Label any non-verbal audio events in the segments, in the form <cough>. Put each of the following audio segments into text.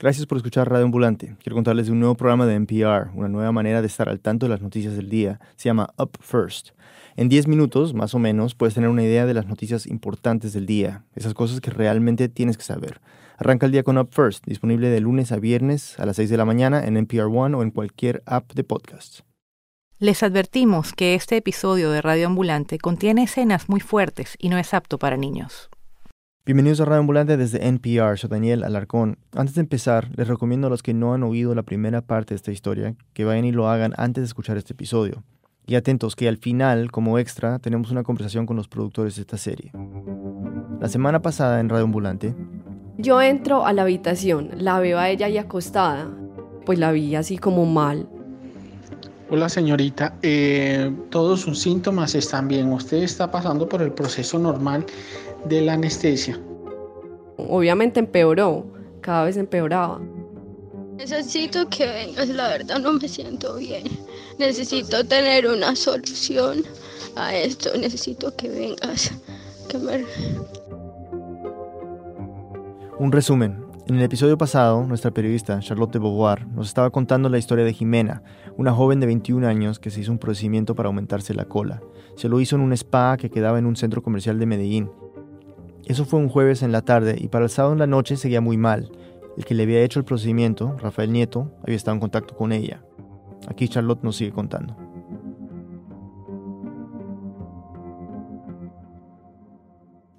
Gracias por escuchar Radio Ambulante. Quiero contarles de un nuevo programa de NPR, una nueva manera de estar al tanto de las noticias del día. Se llama Up First. En 10 minutos, más o menos, puedes tener una idea de las noticias importantes del día, esas cosas que realmente tienes que saber. Arranca el día con Up First, disponible de lunes a viernes a las 6 de la mañana en NPR One o en cualquier app de podcast. Les advertimos que este episodio de Radio Ambulante contiene escenas muy fuertes y no es apto para niños. Bienvenidos a Radio Ambulante desde NPR, soy Daniel Alarcón. Antes de empezar, les recomiendo a los que no han oído la primera parte de esta historia que vayan y lo hagan antes de escuchar este episodio. Y atentos que al final, como extra, tenemos una conversación con los productores de esta serie. La semana pasada en Radio Ambulante... Yo entro a la habitación, la veo a ella ahí acostada, pues la vi así como mal, Hola señorita, eh, todos sus síntomas están bien. Usted está pasando por el proceso normal de la anestesia. Obviamente empeoró, cada vez empeoraba. Necesito que vengas, la verdad no me siento bien. Necesito tener una solución a esto. Necesito que vengas. Que me... Un resumen. En el episodio pasado, nuestra periodista Charlotte Beauvoir nos estaba contando la historia de Jimena, una joven de 21 años que se hizo un procedimiento para aumentarse la cola. Se lo hizo en un spa que quedaba en un centro comercial de Medellín. Eso fue un jueves en la tarde y para el sábado en la noche seguía muy mal. El que le había hecho el procedimiento, Rafael Nieto, había estado en contacto con ella. Aquí Charlotte nos sigue contando.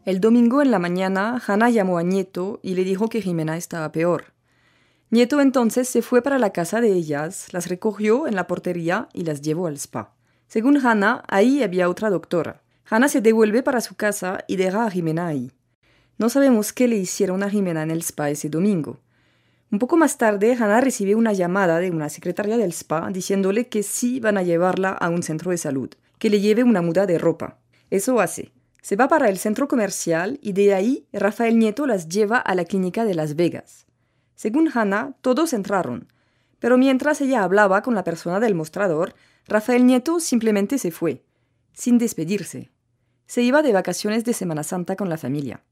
El domingo en la mañana, Hannah llamó a Nieto y le dijo que Jimena estaba peor. Nieto entonces se fue para la casa de ellas, las recogió en la portería y las llevó al spa. Según Hannah, ahí había otra doctora. Hannah se devuelve para su casa y deja a Jimena ahí. No sabemos qué le hicieron a Jimena en el spa ese domingo. Un poco más tarde, Hannah recibe una llamada de una secretaria del spa diciéndole que sí van a llevarla a un centro de salud, que le lleve una muda de ropa. Eso hace. Se va para el centro comercial y de ahí Rafael Nieto las lleva a la clínica de Las Vegas. Según Hannah, todos entraron, pero mientras ella hablaba con la persona del mostrador, Rafael Nieto simplemente se fue, sin despedirse. Se iba de vacaciones de Semana Santa con la familia.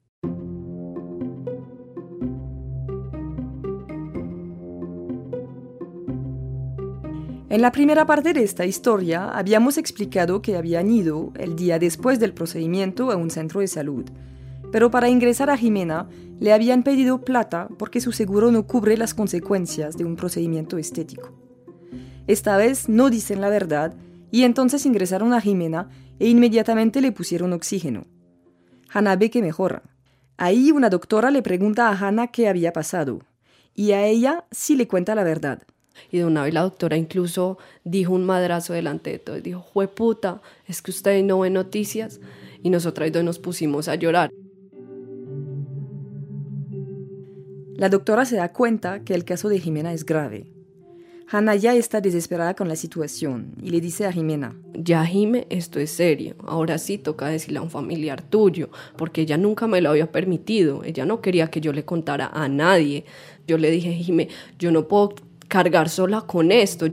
En la primera parte de esta historia habíamos explicado que habían ido el día después del procedimiento a un centro de salud, pero para ingresar a Jimena le habían pedido plata porque su seguro no cubre las consecuencias de un procedimiento estético. Esta vez no dicen la verdad y entonces ingresaron a Jimena e inmediatamente le pusieron oxígeno. Hannah ve que mejora. Ahí una doctora le pregunta a Hannah qué había pasado y a ella sí le cuenta la verdad. Y de una vez la doctora incluso dijo un madrazo delante de todos. Dijo, jue puta, es que usted no ve noticias. Y nosotras dos nos pusimos a llorar. La doctora se da cuenta que el caso de Jimena es grave. Hannah ya está desesperada con la situación y le dice a Jimena, ya Jime, esto es serio, ahora sí toca decirle a un familiar tuyo, porque ella nunca me lo había permitido, ella no quería que yo le contara a nadie. Yo le dije, Jime, yo no puedo cargar sola con esto.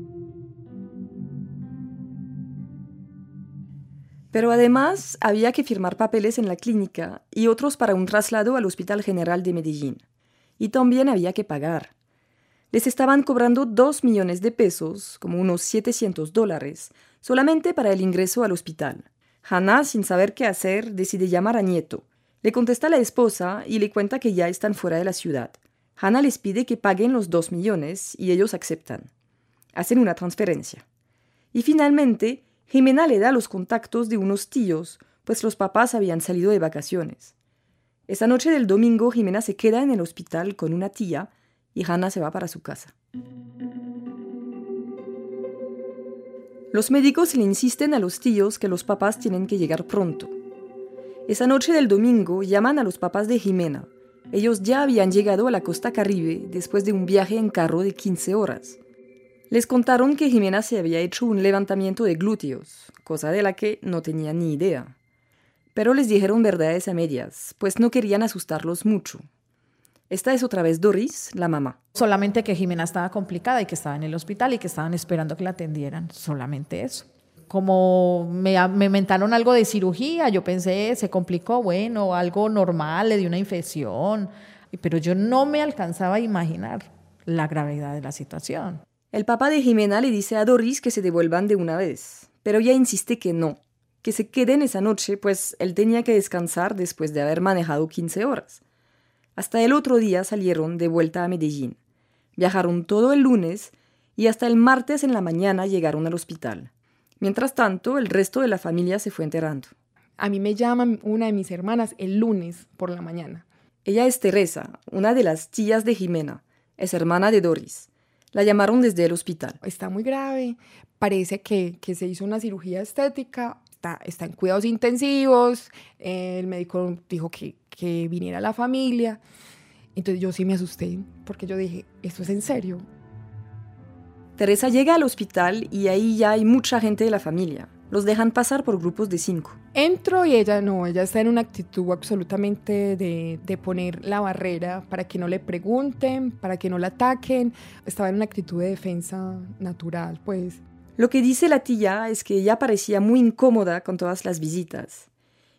Pero además había que firmar papeles en la clínica y otros para un traslado al Hospital General de Medellín. Y también había que pagar. Les estaban cobrando dos millones de pesos, como unos 700 dólares, solamente para el ingreso al hospital. Hannah, sin saber qué hacer, decide llamar a Nieto. Le contesta la esposa y le cuenta que ya están fuera de la ciudad. Hannah les pide que paguen los dos millones y ellos aceptan. Hacen una transferencia. Y finalmente, Jimena le da los contactos de unos tíos, pues los papás habían salido de vacaciones. Esa noche del domingo, Jimena se queda en el hospital con una tía y Hannah se va para su casa. Los médicos le insisten a los tíos que los papás tienen que llegar pronto. Esa noche del domingo llaman a los papás de Jimena, ellos ya habían llegado a la costa caribe después de un viaje en carro de 15 horas. Les contaron que Jimena se había hecho un levantamiento de glúteos, cosa de la que no tenía ni idea. Pero les dijeron verdades a medias, pues no querían asustarlos mucho. Esta es otra vez Doris, la mamá. Solamente que Jimena estaba complicada y que estaba en el hospital y que estaban esperando que la atendieran. Solamente eso como me, me mentaron algo de cirugía, yo pensé, se complicó, bueno, algo normal, le dio una infección, pero yo no me alcanzaba a imaginar la gravedad de la situación. El papá de Jimena le dice a Doris que se devuelvan de una vez, pero ella insiste que no, que se queden esa noche, pues él tenía que descansar después de haber manejado 15 horas. Hasta el otro día salieron de vuelta a Medellín. Viajaron todo el lunes y hasta el martes en la mañana llegaron al hospital. Mientras tanto, el resto de la familia se fue enterando. A mí me llama una de mis hermanas el lunes por la mañana. Ella es Teresa, una de las tías de Jimena. Es hermana de Doris. La llamaron desde el hospital. Está muy grave. Parece que, que se hizo una cirugía estética. Está, está en cuidados intensivos. El médico dijo que, que viniera la familia. Entonces yo sí me asusté porque yo dije, ¿esto es en serio? Teresa llega al hospital y ahí ya hay mucha gente de la familia. Los dejan pasar por grupos de cinco. Entro y ella no, ella está en una actitud absolutamente de, de, poner la barrera para que no le pregunten, para que no la ataquen. Estaba en una actitud de defensa natural, pues. Lo que dice la tía es que ella parecía muy incómoda con todas las visitas.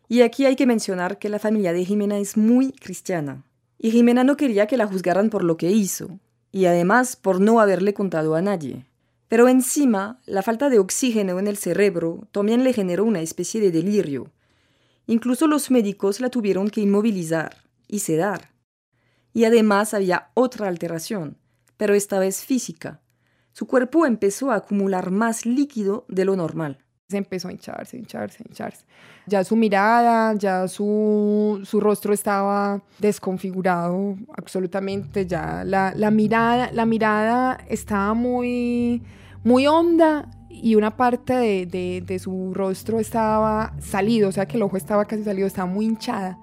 Y aquí hay que mencionar que la familia de Jimena es muy cristiana. Y Jimena no quería que la juzgaran por lo que hizo, y además por no haberle contado a nadie. Pero encima, la falta de oxígeno en el cerebro también le generó una especie de delirio. Incluso los médicos la tuvieron que inmovilizar y sedar. Y además había otra alteración, pero esta vez física. Su cuerpo empezó a acumular más líquido de lo normal. Se empezó a hincharse, hincharse, hincharse. Ya su mirada, ya su, su rostro estaba desconfigurado absolutamente. Ya la, la, mirada, la mirada estaba muy, muy honda y una parte de, de, de su rostro estaba salido, o sea que el ojo estaba casi salido, estaba muy hinchada.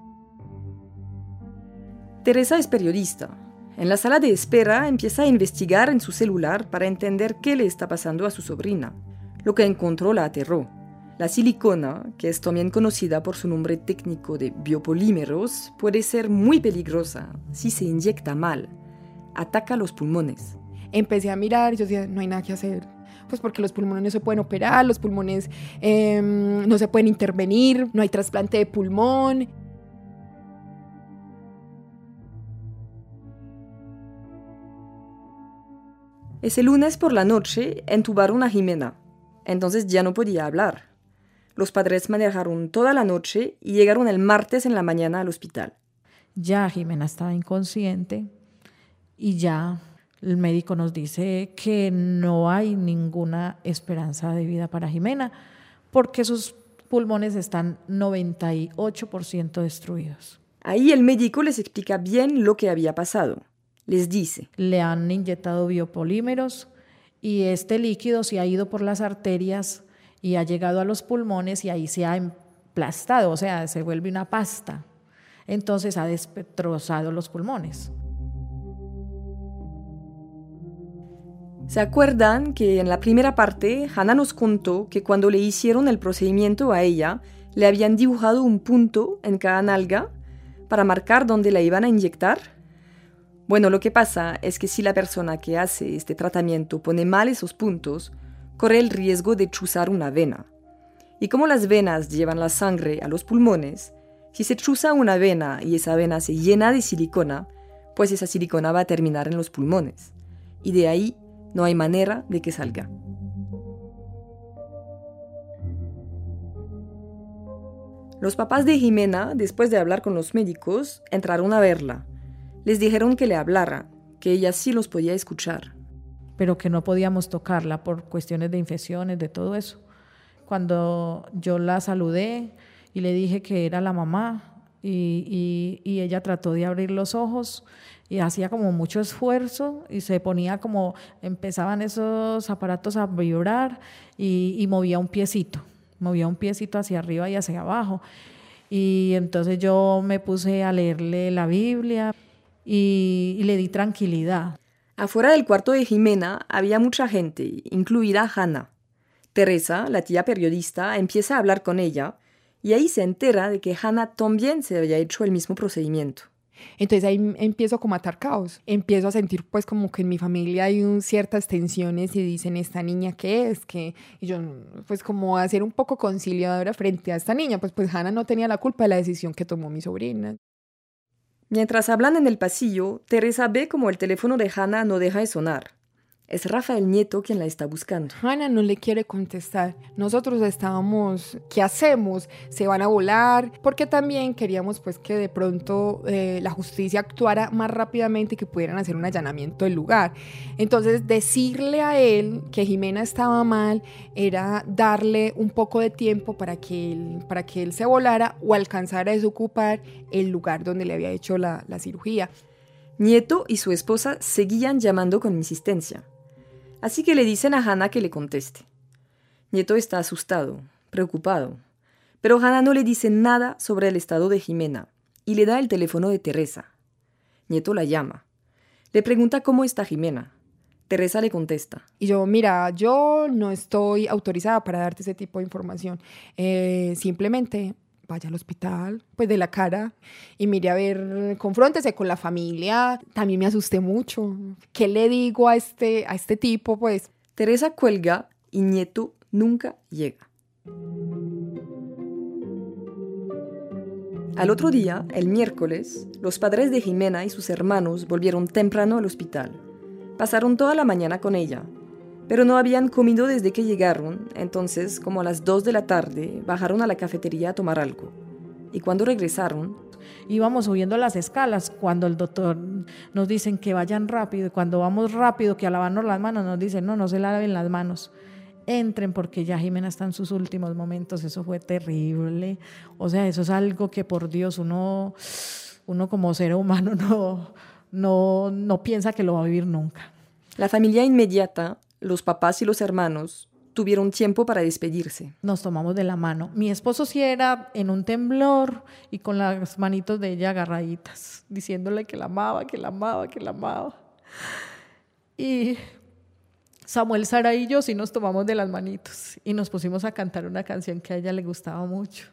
Teresa es periodista. En la sala de espera empieza a investigar en su celular para entender qué le está pasando a su sobrina. Lo que encontró la aterró. La silicona, que es también conocida por su nombre técnico de biopolímeros, puede ser muy peligrosa si se inyecta mal. Ataca los pulmones. Empecé a mirar y yo decía, no hay nada que hacer. Pues porque los pulmones no se pueden operar, los pulmones eh, no se pueden intervenir, no hay trasplante de pulmón. Ese lunes por la noche entubaron a Jimena, entonces ya no podía hablar. Los padres manejaron toda la noche y llegaron el martes en la mañana al hospital. Ya Jimena estaba inconsciente y ya el médico nos dice que no hay ninguna esperanza de vida para Jimena porque sus pulmones están 98% destruidos. Ahí el médico les explica bien lo que había pasado. Les dice, le han inyectado biopolímeros y este líquido se ha ido por las arterias y ha llegado a los pulmones y ahí se ha emplastado, o sea, se vuelve una pasta. Entonces ha destrozado los pulmones. ¿Se acuerdan que en la primera parte Hannah nos contó que cuando le hicieron el procedimiento a ella, le habían dibujado un punto en cada nalga para marcar dónde la iban a inyectar? Bueno, lo que pasa es que si la persona que hace este tratamiento pone mal esos puntos, corre el riesgo de chuzar una vena. Y como las venas llevan la sangre a los pulmones, si se chuza una vena y esa vena se llena de silicona, pues esa silicona va a terminar en los pulmones. Y de ahí no hay manera de que salga. Los papás de Jimena, después de hablar con los médicos, entraron a verla. Les dijeron que le hablara, que ella sí los podía escuchar. Pero que no podíamos tocarla por cuestiones de infecciones, de todo eso. Cuando yo la saludé y le dije que era la mamá, y, y, ella trató de abrir los ojos y hacía como mucho esfuerzo y se ponía como, empezaban esos aparatos a vibrar y, y, movía un piecito, movía un piecito hacia arriba y hacia abajo. Y entonces yo me puse a leerle la Biblia y, y le di tranquilidad. Afuera del cuarto de Jimena había mucha gente, incluida Hannah. Teresa, la tía periodista, empieza a hablar con ella y ahí se entera de que Hannah también se había hecho el mismo procedimiento. Entonces ahí empiezo como a atar caos. Empiezo a sentir pues como que en mi familia hay un, ciertas tensiones y dicen, ¿esta niña qué es? que Y yo pues como a ser un poco conciliadora frente a esta niña. Pues pues Hannah no tenía la culpa de la decisión que tomó mi sobrina. Mientras hablan en el pasillo, Teresa ve como el teléfono de Hannah no deja de sonar. Es Rafael Nieto quien la está buscando. Hannah no le quiere contestar. Nosotros estábamos, ¿qué hacemos? ¿Se van a volar? Porque también queríamos pues que de pronto eh, la justicia actuara más rápidamente y que pudieran hacer un allanamiento del lugar. Entonces decirle a él que Jimena estaba mal era darle un poco de tiempo para que él, para que él se volara o alcanzara a desocupar el lugar donde le había hecho la, la cirugía. Nieto y su esposa seguían llamando con insistencia. Así que le dicen a Hannah que le conteste. Nieto está asustado, preocupado, pero Hannah no le dice nada sobre el estado de Jimena y le da el teléfono de Teresa. Nieto la llama. Le pregunta cómo está Jimena. Teresa le contesta. Y yo, mira, yo no estoy autorizada para darte ese tipo de información. Eh, simplemente vaya al hospital, pues de la cara, y mire a ver, confróntese con la familia. También me asusté mucho. ¿Qué le digo a este, a este tipo? Pues Teresa cuelga y Nieto nunca llega. Al otro día, el miércoles, los padres de Jimena y sus hermanos volvieron temprano al hospital. Pasaron toda la mañana con ella, pero no habían comido desde que llegaron, entonces, como a las 2 de la tarde, bajaron a la cafetería a tomar algo. Y cuando regresaron, íbamos subiendo las escalas cuando el doctor nos dicen que vayan rápido y cuando vamos rápido que a lavarnos las manos nos dicen no, no se laven las manos. Entren porque ya Jimena está en sus últimos momentos, eso fue terrible. O sea, eso es algo que por Dios uno, uno como ser humano <laughs> no, no, no piensa que lo va a vivir nunca. La familia inmediata, los papás y los hermanos, tuvieron tiempo para despedirse. Nos tomamos de la mano. Mi esposo sí era en un temblor y con las manitos de ella agarraditas, diciéndole que la amaba, que la amaba, que la amaba. Y Samuel, Sara y yo sí nos tomamos de las manitos y nos pusimos a cantar una canción que a ella le gustaba mucho.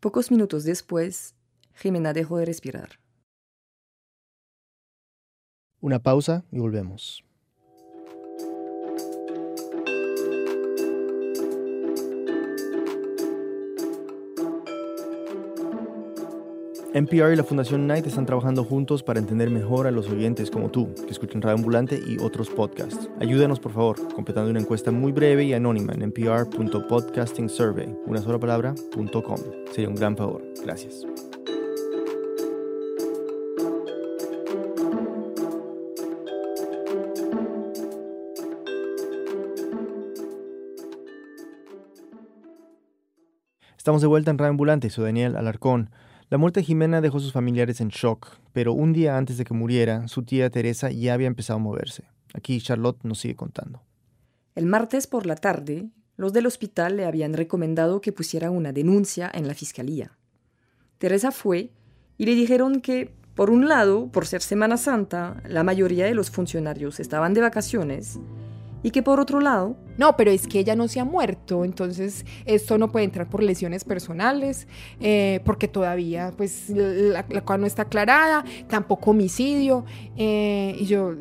Pocos minutos después, Jimena dejó de respirar. Una pausa y volvemos. NPR y la Fundación Knight están trabajando juntos para entender mejor a los oyentes como tú, que escuchan Radio Ambulante y otros podcasts. Ayúdanos, por favor, completando una encuesta muy breve y anónima en npr.podcastingsurvey, una sola palabra, .com. Sería un gran favor. Gracias. Estamos de vuelta en Radio Ambulante, soy Daniel Alarcón. La muerte de Jimena dejó a sus familiares en shock, pero un día antes de que muriera, su tía Teresa ya había empezado a moverse. Aquí Charlotte nos sigue contando. El martes por la tarde, los del hospital le habían recomendado que pusiera una denuncia en la fiscalía. Teresa fue y le dijeron que, por un lado, por ser Semana Santa, la mayoría de los funcionarios estaban de vacaciones y que por otro lado... No, pero es que ella no se ha muerto, entonces esto no puede entrar por lesiones personales, eh, porque todavía pues la, cual no está aclarada, tampoco homicidio, eh, y yo...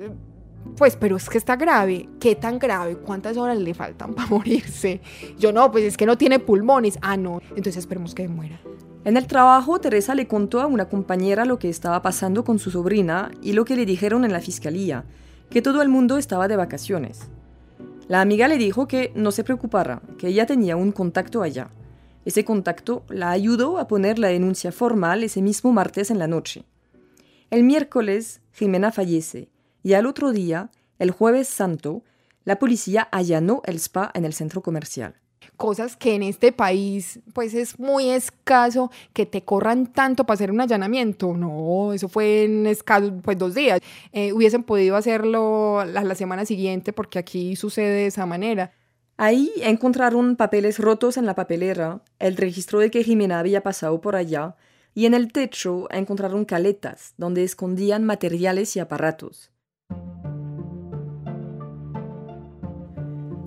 Pues, pero es que está grave. ¿Qué tan grave? ¿Cuántas horas le faltan para <laughs> morirse? Yo no, pues es que no tiene pulmones. Ah, no. Entonces esperemos que muera. En el trabajo, Teresa le contó a una compañera lo que estaba pasando con su sobrina y lo que le dijeron en la fiscalía, que todo el mundo estaba de vacaciones. La amiga le dijo que no se preocupara, que ella tenía un contacto allá. Ese contacto la ayudó a poner la denuncia formal ese mismo martes en la noche. El miércoles, Jimena fallece y al otro día, el jueves santo, la policía allanó el spa en el centro comercial cosas que en este país pues es muy escaso que te corran tanto para hacer un allanamiento. No, eso fue en escaso, pues dos días. Eh, hubiesen podido hacerlo la, la semana siguiente porque aquí sucede de esa manera. Ahí encontraron papeles rotos en la papelera, el registro de que Jimena había pasado por allá, y en el techo encontraron caletas donde escondían materiales y aparatos.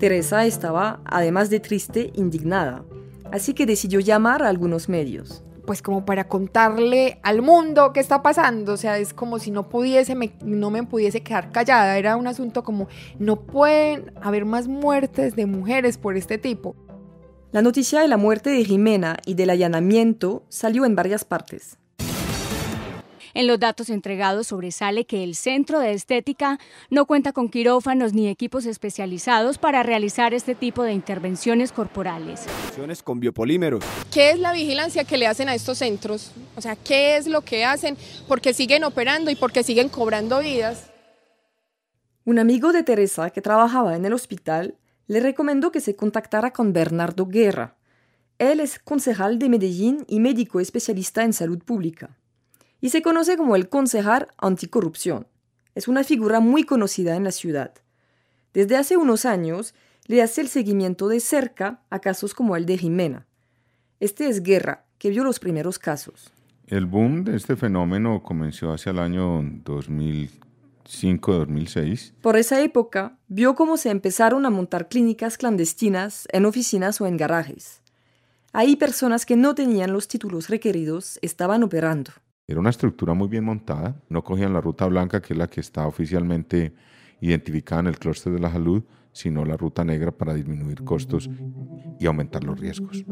Teresa estaba, además de triste, indignada, así que decidió llamar a algunos medios. Pues como para contarle al mundo qué está pasando, o sea, es como si no pudiese, no me pudiese quedar callada, era un asunto como, no pueden haber más muertes de mujeres por este tipo. La noticia de la muerte de Jimena y del allanamiento salió en varias partes. En los datos entregados sobresale que el Centro de Estética no cuenta con quirófanos ni equipos especializados para realizar este tipo de intervenciones corporales. Con biopolímeros. ¿Qué es la vigilancia que le hacen a estos centros? O sea, ¿qué es lo que hacen? Porque siguen operando y porque siguen cobrando vidas. Un amigo de Teresa que trabajaba en el hospital le recomendó que se contactara con Bernardo Guerra. Él es concejal de Medellín y médico especialista en salud pública. Y se conoce como el concejal anticorrupción. Es una figura muy conocida en la ciudad. Desde hace unos años le hace el seguimiento de cerca a casos como el de Jimena. Este es Guerra, que vio los primeros casos. El boom de este fenómeno comenzó hacia el año 2000 2006 Por esa época, vio cómo se empezaron a montar clínicas clandestinas en oficinas o en garajes. Ahí personas que no tenían los títulos requeridos estaban operando. Era una estructura muy bien montada, no cogían la ruta blanca, que es la que está oficialmente identificada en el clúster de la salud, sino la ruta negra para disminuir costos y aumentar los riesgos.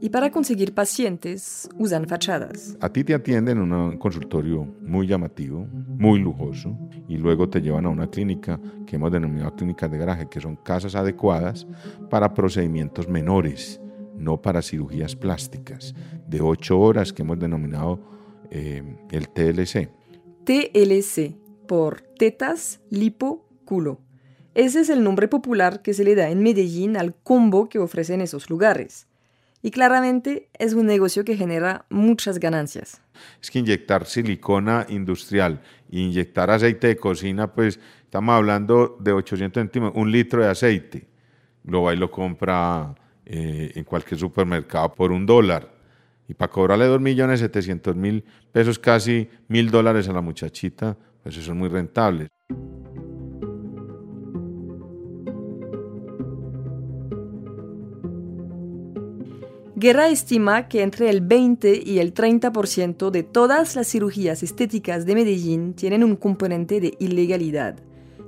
Y para conseguir pacientes usan fachadas. A ti te atienden en un consultorio muy llamativo, muy lujoso, y luego te llevan a una clínica que hemos denominado clínicas de garaje, que son casas adecuadas para procedimientos menores, no para cirugías plásticas, de ocho horas que hemos denominado eh, el TLC. TLC, por tetas, lipo, culo ese es el nombre popular que se le da en Medellín al combo que ofrecen esos lugares. Y claramente es un negocio que genera muchas ganancias. Es que inyectar silicona industrial inyectar aceite de cocina, pues estamos hablando de 800 centímetros, un litro de aceite. Lo va y lo compra eh, en cualquier supermercado por un dólar. Y para cobrarle 2.700.000 pesos, casi mil dólares a la muchachita, pues eso es muy rentable. Guerra estima que entre el 20 y el 30% de todas las cirugías estéticas de Medellín tienen un componente de ilegalidad,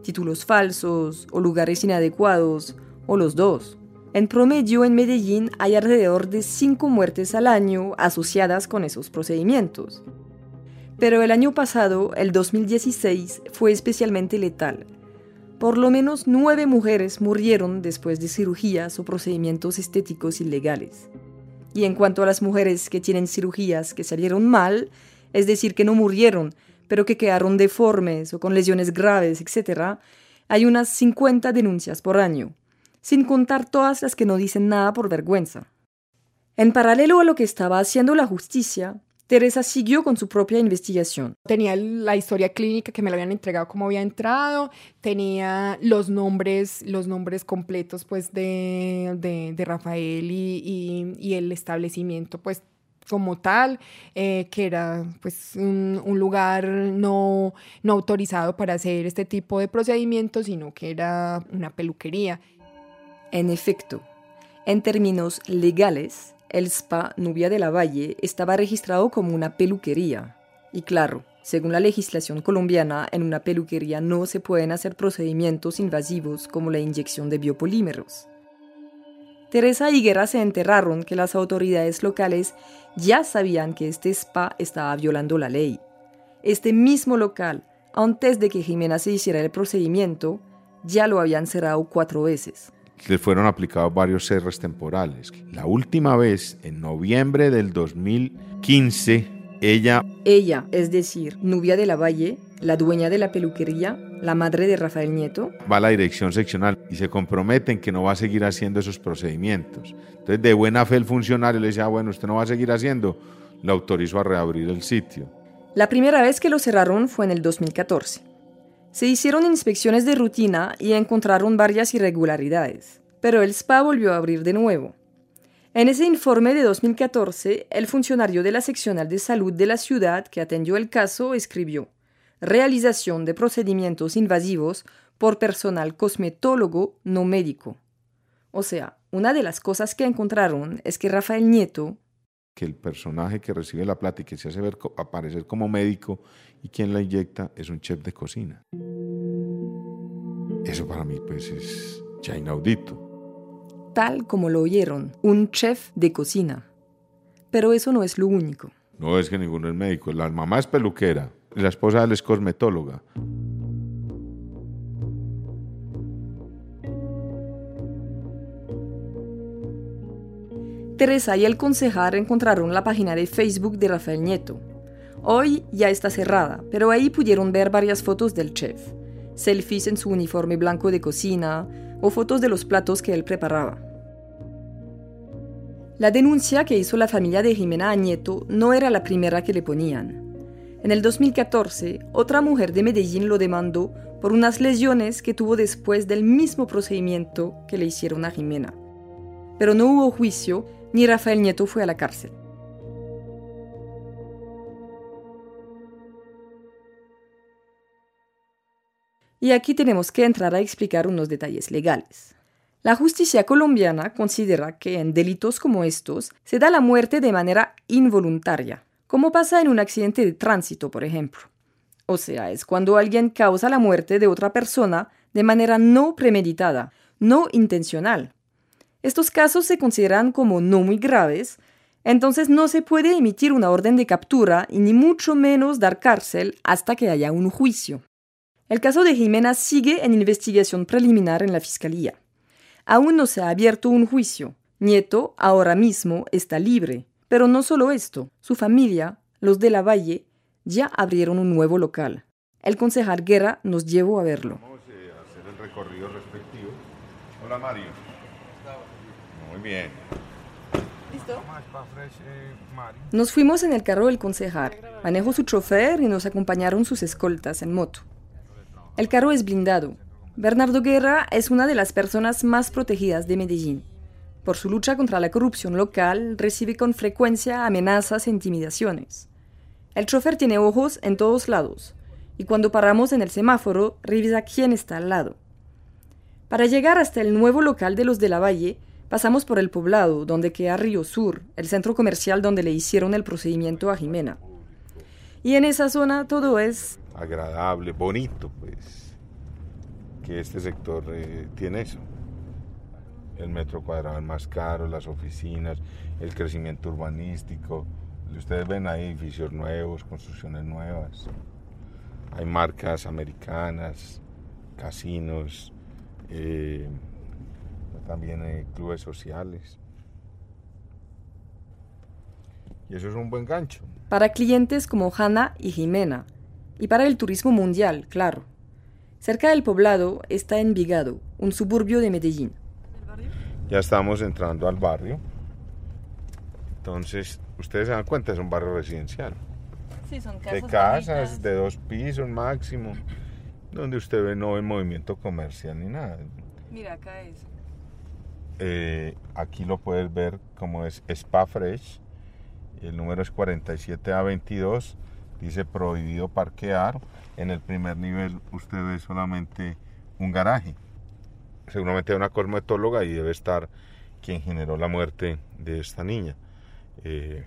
títulos falsos o lugares inadecuados, o los dos. En promedio en Medellín hay alrededor de 5 muertes al año asociadas con esos procedimientos. Pero el año pasado, el 2016, fue especialmente letal. Por lo menos 9 mujeres murieron después de cirugías o procedimientos estéticos ilegales. Y en cuanto a las mujeres que tienen cirugías que salieron mal, es decir, que no murieron, pero que quedaron deformes o con lesiones graves, etc., hay unas 50 denuncias por año, sin contar todas las que no dicen nada por vergüenza. En paralelo a lo que estaba haciendo la justicia, Teresa siguió con su propia investigación. Tenía la historia clínica que me la habían entregado como había entrado, tenía los nombres, los nombres completos pues de, de, Rafael y, y, el establecimiento pues como tal, eh, que era pues un, un, lugar no, no autorizado para hacer este tipo de procedimientos, sino que era una peluquería. En efecto, en términos legales, el spa Nubia de la Valle estaba registrado como una peluquería. Y claro, según la legislación colombiana, en una peluquería no se pueden hacer procedimientos invasivos como la inyección de biopolímeros. Teresa y Guerra se enterraron que las autoridades locales ya sabían que este spa estaba violando la ley. Este mismo local, antes de que Jimena se hiciera el procedimiento, ya lo habían cerrado cuatro veces le fueron aplicados varios cierres temporales. La última vez, en noviembre del 2015, ella... Ella, es decir, Nubia de la Valle, la dueña de la peluquería, la madre de Rafael Nieto. Va a la dirección seccional y se comprometen que no va a seguir haciendo esos procedimientos. Entonces, de buena fe el funcionario le dice, ah, bueno, usted no va a seguir haciendo, le autorizó a reabrir el sitio. La primera vez que lo cerraron fue en el 2014. Se hicieron inspecciones de rutina y encontraron varias irregularidades, pero el spa volvió a abrir de nuevo. En ese informe de 2014, el funcionario de la seccional de salud de la ciudad que atendió el caso escribió realización de procedimientos invasivos por personal cosmetólogo no médico. O sea, una de las cosas que encontraron es que Rafael Nieto, que el personaje que recibe la plata y que se hace ver, aparecer como médico y quien la inyecta es un chef de cocina. Eso para mí pues es ya inaudito. Tal como lo oyeron, un chef de cocina. Pero eso no es lo único. No es que ninguno es médico. La mamá es peluquera la esposa él es cosmetóloga. Teresa y el concejal encontraron la página de Facebook de Rafael Nieto. Hoy ya está cerrada, pero ahí pudieron ver varias fotos del chef, selfies en su uniforme blanco de cocina o fotos de los platos que él preparaba. La denuncia que hizo la familia de Jimena a Nieto no era la primera que le ponían. En el 2014, otra mujer de Medellín lo demandó por unas lesiones que tuvo después del mismo procedimiento que le hicieron a Jimena. Pero no hubo juicio ni Rafael Nieto fue a la cárcel. Y aquí tenemos que entrar a explicar unos detalles legales. La justicia colombiana considera que en delitos como estos se da la muerte de manera involuntaria, como pasa en un accidente de tránsito, por ejemplo. O sea, es cuando alguien causa la muerte de otra persona de manera no premeditada, no intencional, estos casos se consideran como no muy graves, entonces no se puede emitir una orden de captura y ni mucho menos dar cárcel hasta que haya un juicio. El caso de Jimena sigue en investigación preliminar en la Fiscalía. Aún no se ha abierto un juicio. Nieto ahora mismo está libre. Pero no solo esto, su familia, los de la Valle, ya abrieron un nuevo local. El concejal Guerra nos llevó a verlo. Vamos eh, a hacer el recorrido respectivo. Hola Mario bien. ¿Listo? Nos fuimos en el carro del concejal. Manejó su chofer y nos acompañaron sus escoltas en moto. El carro es blindado. Bernardo Guerra es una de las personas más protegidas de Medellín. Por su lucha contra la corrupción local, recibe con frecuencia amenazas e intimidaciones. El chofer tiene ojos en todos lados, y cuando paramos en el semáforo, revisa quién está al lado. Para llegar hasta el nuevo local de los de la Valle, Pasamos por el poblado, donde queda Río Sur, el centro comercial donde le hicieron el procedimiento a Jimena. Y en esa zona todo es... Agradable, bonito, pues. Que este sector eh, tiene eso. El metro cuadrado es más caro, las oficinas, el crecimiento urbanístico. Ustedes ven ahí edificios nuevos, construcciones nuevas. Hay marcas americanas, casinos. Eh, también hay clubes sociales. Y eso es un buen gancho. Para clientes como Hanna y Jimena, y para el turismo mundial, claro. Cerca del poblado está Envigado, un suburbio de Medellín. Ya estamos entrando al barrio. Entonces, ustedes se dan cuenta, es un barrio residencial. Sí, son casas. De casas, de dos pisos máximo, donde usted ve no ve movimiento comercial ni nada. Mira, acá es. Eh, aquí lo puedes ver como es Spa Fresh. El número es 47A22. Dice prohibido parquear. En el primer nivel usted ve solamente un garaje. Seguramente hay una cosmetóloga y debe estar quien generó la muerte de esta niña. Eh,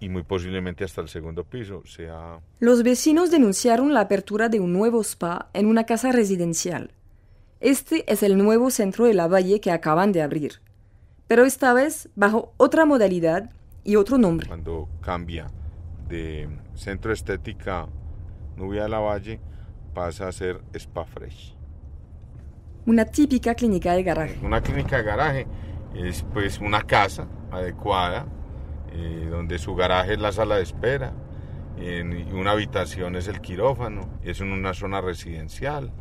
y muy posiblemente hasta el segundo piso sea... Los vecinos denunciaron la apertura de un nuevo spa en una casa residencial. Este es el nuevo centro de la Valle que acaban de abrir, pero esta vez bajo otra modalidad y otro nombre. Cuando cambia de centro estética Nubia de la Valle, pasa a ser Spa Fresh. Una típica clínica de garaje. Una clínica de garaje es pues una casa adecuada, eh, donde su garaje es la sala de espera, una habitación es el quirófano, es en una zona residencial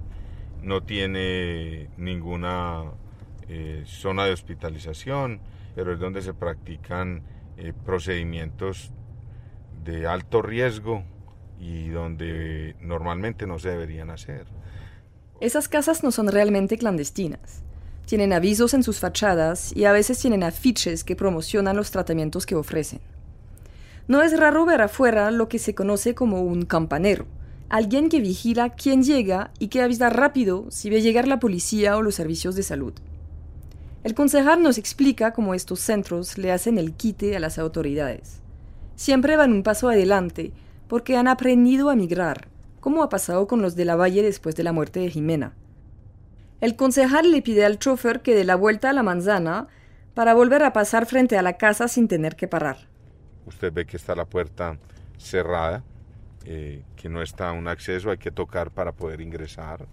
no tiene ninguna eh, zona de hospitalización, pero es donde se practican eh, procedimientos de alto riesgo y donde normalmente no se deberían hacer. Esas casas no son realmente clandestinas. Tienen avisos en sus fachadas y a veces tienen afiches que promocionan los tratamientos que ofrecen. No es raro ver afuera lo que se conoce como un campanero, alguien que vigila quién llega y que avisa rápido si ve llegar la policía o los servicios de salud. El concejal nos explica cómo estos centros le hacen el quite a las autoridades. Siempre van un paso adelante porque han aprendido a migrar, como ha pasado con los de la Valle después de la muerte de Jimena. El concejal le pide al chofer que dé la vuelta a la manzana para volver a pasar frente a la casa sin tener que parar. usted ve que está la puerta cerrada, eh, que no está un acceso, hay que tocar para poder ingresar.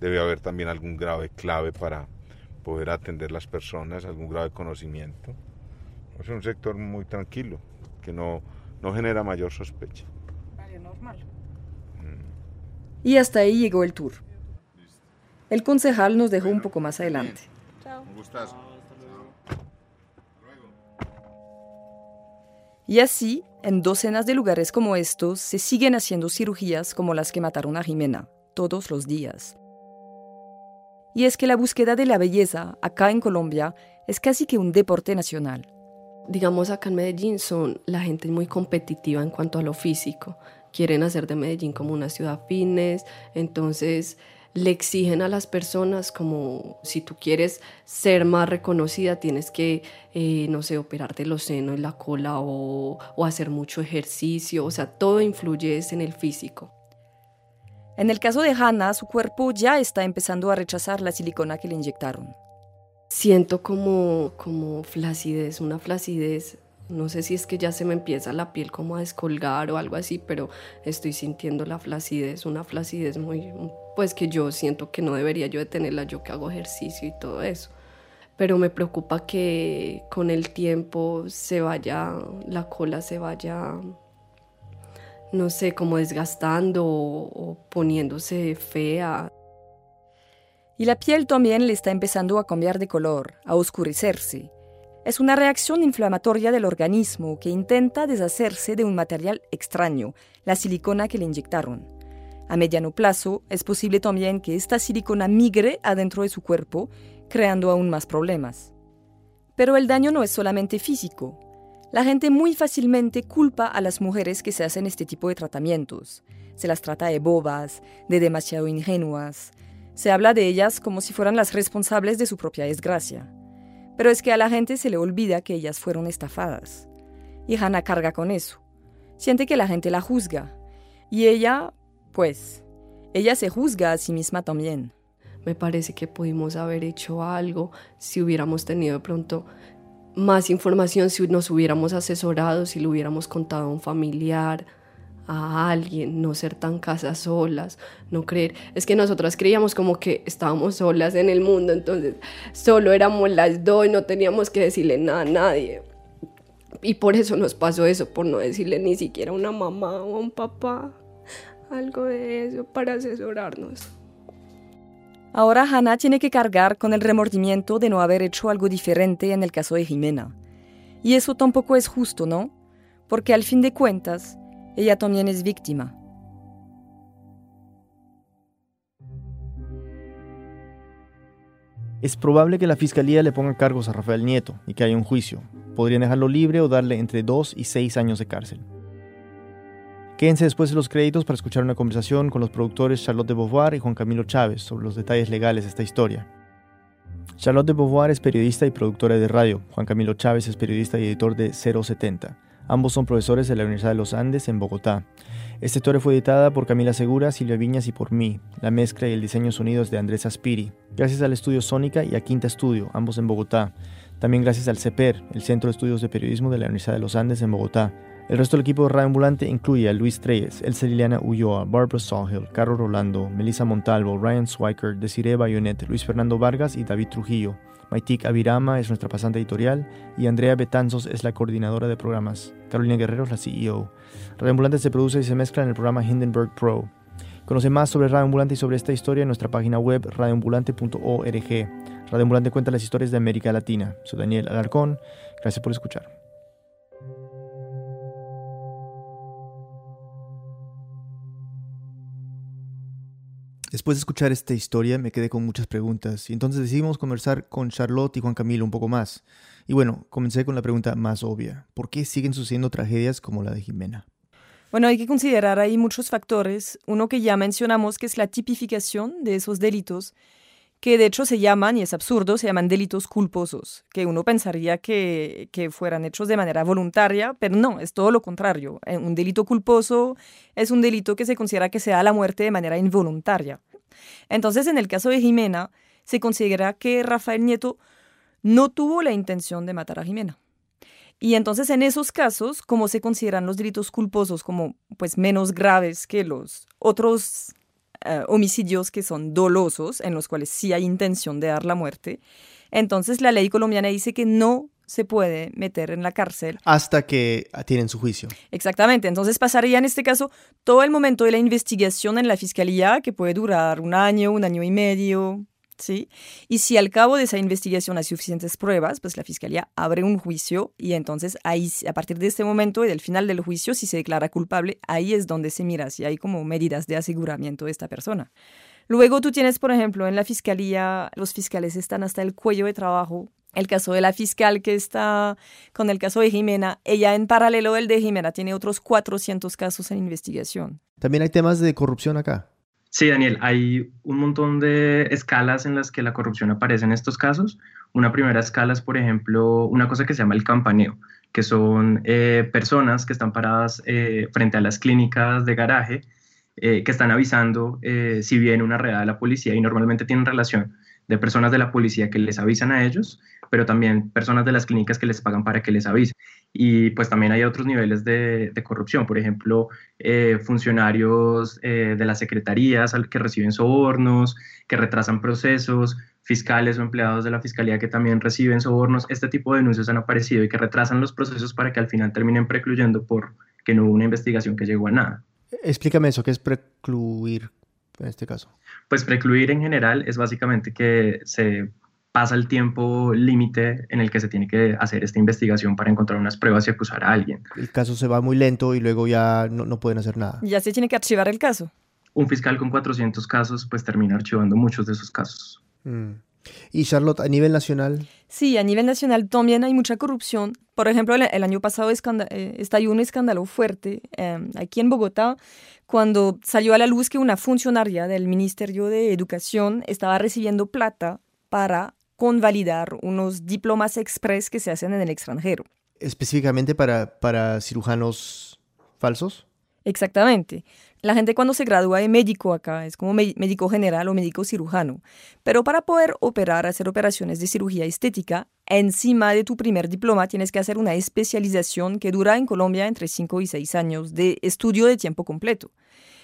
Debe haber también algún grado de clave para poder atender las personas, algún grado de conocimiento. Es un sector muy tranquilo, que no, no genera mayor sospecha. Vale, normal. Mm. Y hasta ahí llegó el tour. El concejal nos dejó un poco más adelante. Chao. Y así, en docenas de lugares como estos, se siguen haciendo cirugías como las que mataron a Jimena, todos los días. Y es que la búsqueda de la belleza acá en Colombia es casi que un deporte nacional. Digamos, acá en Medellín son la gente muy competitiva en cuanto a lo físico. Quieren hacer de Medellín como una ciudad fitness, entonces le exigen a las personas como si tú quieres ser más reconocida tienes que, eh, no sé, operarte los senos, la cola o, o hacer mucho ejercicio, o sea, todo influye en el físico. En el caso de Hannah, su cuerpo ya está empezando a rechazar la silicona que le inyectaron. Siento como, como flacidez, una flacidez no sé si es que ya se me empieza la piel como a descolgar o algo así, pero estoy sintiendo la flacidez, una flacidez muy, pues que yo siento que no debería yo de tenerla, yo que hago ejercicio y todo eso. Pero me preocupa que con el tiempo se vaya, la cola se vaya, no sé, como desgastando o, o poniéndose fea. Y la piel también le está empezando a cambiar de color, a oscurecerse es una reacción inflamatoria del organismo que intenta deshacerse de un material extraño, la silicona que le inyectaron. A mediano plazo, es posible también que esta silicona migre adentro de su cuerpo, creando aún más problemas. Pero el daño no es solamente físico. La gente muy fácilmente culpa a las mujeres que se hacen este tipo de tratamientos. Se las trata de bobas, de demasiado ingenuas. Se habla de ellas como si fueran las responsables de su propia desgracia. Pero es que a la gente se le olvida que ellas fueron estafadas. Y Hannah carga con eso. Siente que la gente la juzga. Y ella, pues, ella se juzga a sí misma también. Me parece que pudimos haber hecho algo si hubiéramos tenido de pronto más información, si nos hubiéramos asesorado, si le hubiéramos contado a un familiar, a alguien, no ser tan casas solas, no creer. Es que nosotras creíamos como que estábamos solas en el mundo, entonces solo éramos las dos no teníamos que decirle nada a nadie. Y por eso nos pasó eso, por no decirle ni siquiera a una mamá o a un papá algo de eso para asesorarnos. Ahora Hannah tiene que cargar con el remordimiento de no haber hecho algo diferente en el caso de Jimena. Y eso tampoco es justo, ¿no? Porque al fin de cuentas, ella también es víctima. Es probable que la fiscalía le ponga cargos a Rafael Nieto y que haya un juicio. Podrían dejarlo libre o darle entre dos y seis años de cárcel. Quédense después de los créditos para escuchar una conversación con los productores Charlotte de Beauvoir y Juan Camilo Chávez sobre los detalles legales de esta historia. Charlotte de Beauvoir es periodista y productora de radio. Juan Camilo Chávez es periodista y editor de 070. Ambos son profesores de la Universidad de los Andes en Bogotá. Esta historia fue editada por Camila Segura, Silvia Viñas y por mí. La mezcla y el diseño sonidos de Andrés Aspiri. Gracias al estudio Sónica y a Quinta Estudio, ambos en Bogotá. También gracias al CEPER, el Centro de Estudios de Periodismo de la Universidad de los Andes en Bogotá. El resto del equipo de Radio Ambulante incluye a Luis Treyes, Elsa Liliana Ulloa, Barbara Sawhill, Carlos Rolando, Melissa Montalvo, Ryan Swiker, Desiree Bayonet, Luis Fernando Vargas y David Trujillo. Maitik Avirama es nuestra pasante editorial y Andrea Betanzos es la coordinadora de programas. Carolina Guerrero es la CEO. Radio Ambulante se produce y se mezcla en el programa Hindenburg Pro. Conoce más sobre Radio Ambulante y sobre esta historia en nuestra página web radioambulante.org. Radio Ambulante cuenta las historias de América Latina. Soy Daniel Alarcón. Gracias por escuchar. Después de escuchar esta historia me quedé con muchas preguntas y entonces decidimos conversar con Charlotte y Juan Camilo un poco más. Y bueno, comencé con la pregunta más obvia. ¿Por qué siguen sucediendo tragedias como la de Jimena? Bueno, hay que considerar ahí muchos factores. Uno que ya mencionamos, que es la tipificación de esos delitos, que de hecho se llaman, y es absurdo, se llaman delitos culposos, que uno pensaría que, que fueran hechos de manera voluntaria, pero no, es todo lo contrario. Eh, un delito culposo es un delito que se considera que se da la muerte de manera involuntaria. Entonces, en el caso de Jimena, se considera que Rafael Nieto no tuvo la intención de matar a Jimena. Y entonces en esos casos, como se consideran los delitos culposos como pues menos graves que los otros eh, homicidios que son dolosos, en los cuales sí hay intención de dar la muerte, entonces la ley colombiana dice que no se puede meter en la cárcel. Hasta que tienen su juicio. Exactamente. Entonces pasaría en este caso todo el momento de la investigación en la fiscalía, que puede durar un año, un año y medio, ¿sí? Y si al cabo de esa investigación hay suficientes pruebas, pues la fiscalía abre un juicio y entonces ahí, a partir de este momento y del final del juicio, si se declara culpable, ahí es donde se mira si hay como medidas de aseguramiento de esta persona. Luego tú tienes, por ejemplo, en la fiscalía, los fiscales están hasta el cuello de trabajo. El caso de la fiscal que está con el caso de Jimena, ella en paralelo del de Jimena tiene otros 400 casos en investigación. También hay temas de corrupción acá. Sí, Daniel, hay un montón de escalas en las que la corrupción aparece en estos casos. Una primera escala es, por ejemplo, una cosa que se llama el campaneo, que son eh, personas que están paradas eh, frente a las clínicas de garaje, eh, que están avisando si viene una redada de la policía y normalmente tienen relación de personas de la policía que les avisan a ellos, pero también personas de las clínicas que les pagan para que les avisen. Y pues también hay otros niveles de, corrupción, por ejemplo, eh, funcionarios eh, de las secretarías que reciben sobornos, que retrasan procesos, fiscales o empleados de la fiscalía que también reciben sobornos. Este tipo de denuncias han aparecido y que retrasan los procesos para que al final terminen precluyendo por que no hubo una investigación que llegó a nada. Explícame eso, ¿qué es precluir en este caso? Pues precluir en general es básicamente que se pasa el tiempo límite en el que se tiene que hacer esta investigación para encontrar unas pruebas y acusar a alguien. El caso se va muy lento y luego ya no, pueden hacer nada. Ya se tiene que archivar el caso. Un fiscal con 400 casos pues termina archivando muchos de esos casos. Mm. ¿Y Charlotte, a nivel nacional? Sí, a nivel nacional también hay mucha corrupción. Por ejemplo, el, año pasado eh, estalló un escándalo fuerte em, aquí en Bogotá cuando salió a la luz que una funcionaria del Ministerio de Educación estaba recibiendo plata para convalidar unos diplomas express que se hacen en el extranjero. ¿Específicamente para, para cirujanos falsos? Exactamente. La gente cuando se gradúa de médico acá es como médico general o médico cirujano. Pero para poder operar, hacer operaciones de cirugía estética, encima de tu primer diploma tienes que hacer una especialización que dura en Colombia entre 5 y 6 años de estudio de tiempo completo.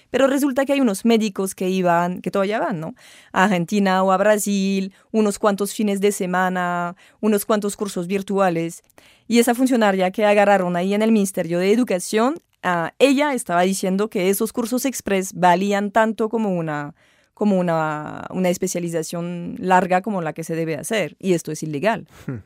Pero resulta que hay unos médicos que iban, que todavía van, ¿no? A Argentina o a Brasil, unos cuantos fines de semana, unos cuantos cursos virtuales. Y esa funcionaria que agarraron ahí en el Ministerio de Educación, ella estaba diciendo que esos cursos express valían tanto como una como una, una especialización larga como la que se debe hacer. Y esto es ilegal. <laughs>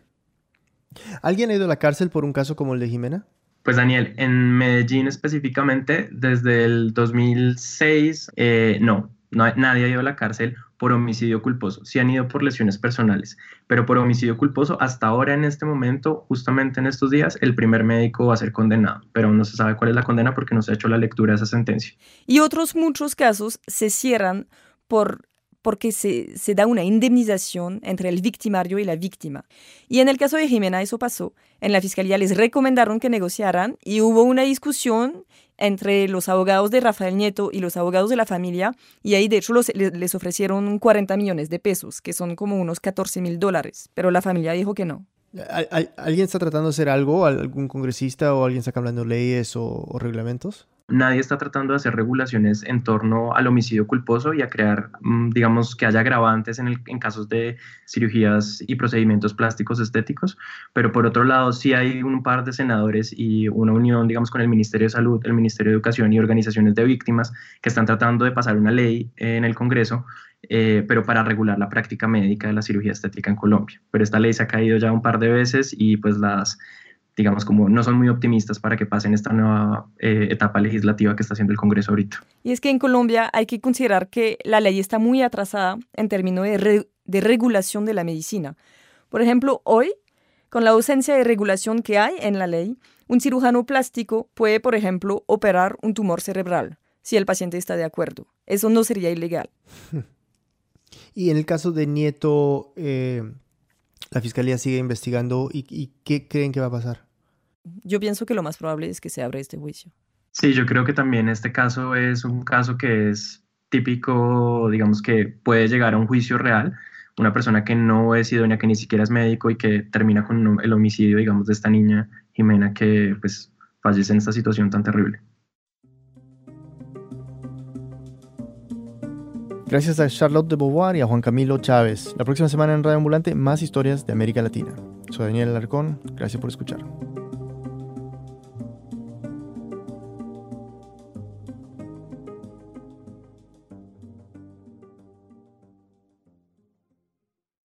¿Alguien ha ido a la cárcel por un caso como el de Jimena? Pues Daniel, en Medellín específicamente, desde el 2006, eh, no, nadie ha ido a la cárcel por homicidio culposo. Sí han ido por lesiones personales, pero por homicidio culposo, hasta ahora en este momento, justamente en estos días, el primer médico va a ser condenado, pero no se sabe cuál es la condena porque no se ha hecho la lectura de esa sentencia. Y otros muchos casos se cierran por porque se, da una indemnización entre el victimario y la víctima. Y en el caso de Jimena eso pasó. En la fiscalía les recomendaron que negociaran y hubo una discusión entre los abogados de Rafael Nieto y los abogados de la familia y ahí de hecho les ofrecieron 40 millones de pesos, que son como unos 14 mil dólares, pero la familia dijo que no. ¿Alguien está tratando de hacer algo? ¿Algún congresista o alguien está cambiando leyes o reglamentos? Nadie está tratando de hacer regulaciones en torno al homicidio culposo y a crear, mm, digamos, que haya agravantes en, casos de cirugías y procedimientos plásticos estéticos, pero por otro lado sí hay un par de senadores y una unión, digamos, con el Ministerio de Salud, el Ministerio de Educación y organizaciones de víctimas que están tratando de pasar una ley en el Congreso eh, pero para regular la práctica médica de la cirugía estética en Colombia. Pero esta ley se ha caído ya un par de veces y pues las digamos, como no son muy optimistas para que pasen esta nueva eh, etapa legislativa que está haciendo el Congreso ahorita. Y es que en Colombia hay que considerar que la ley está muy atrasada en términos de, de regulación de la medicina. Por ejemplo, hoy, con la ausencia de regulación que hay en la ley, un cirujano plástico puede, por ejemplo, operar un tumor cerebral si el paciente está de acuerdo. Eso no sería ilegal. <laughs> Y en el caso de Nieto, eh, la fiscalía sigue investigando y, ¿qué creen que va a pasar? Yo pienso que lo más probable es que se abra este juicio. Sí, yo creo que también este caso es un caso que es típico, digamos que puede llegar a un juicio real, una persona que no es idónea, que ni siquiera es médico y que termina con el homicidio, digamos, de esta niña Jimena que pues fallece en esta situación tan terrible. Gracias a Charlotte de Beauvoir y a Juan Camilo Chávez. La próxima semana en Radio Ambulante, más historias de América Latina. Soy Daniel Alarcón. Gracias por escuchar.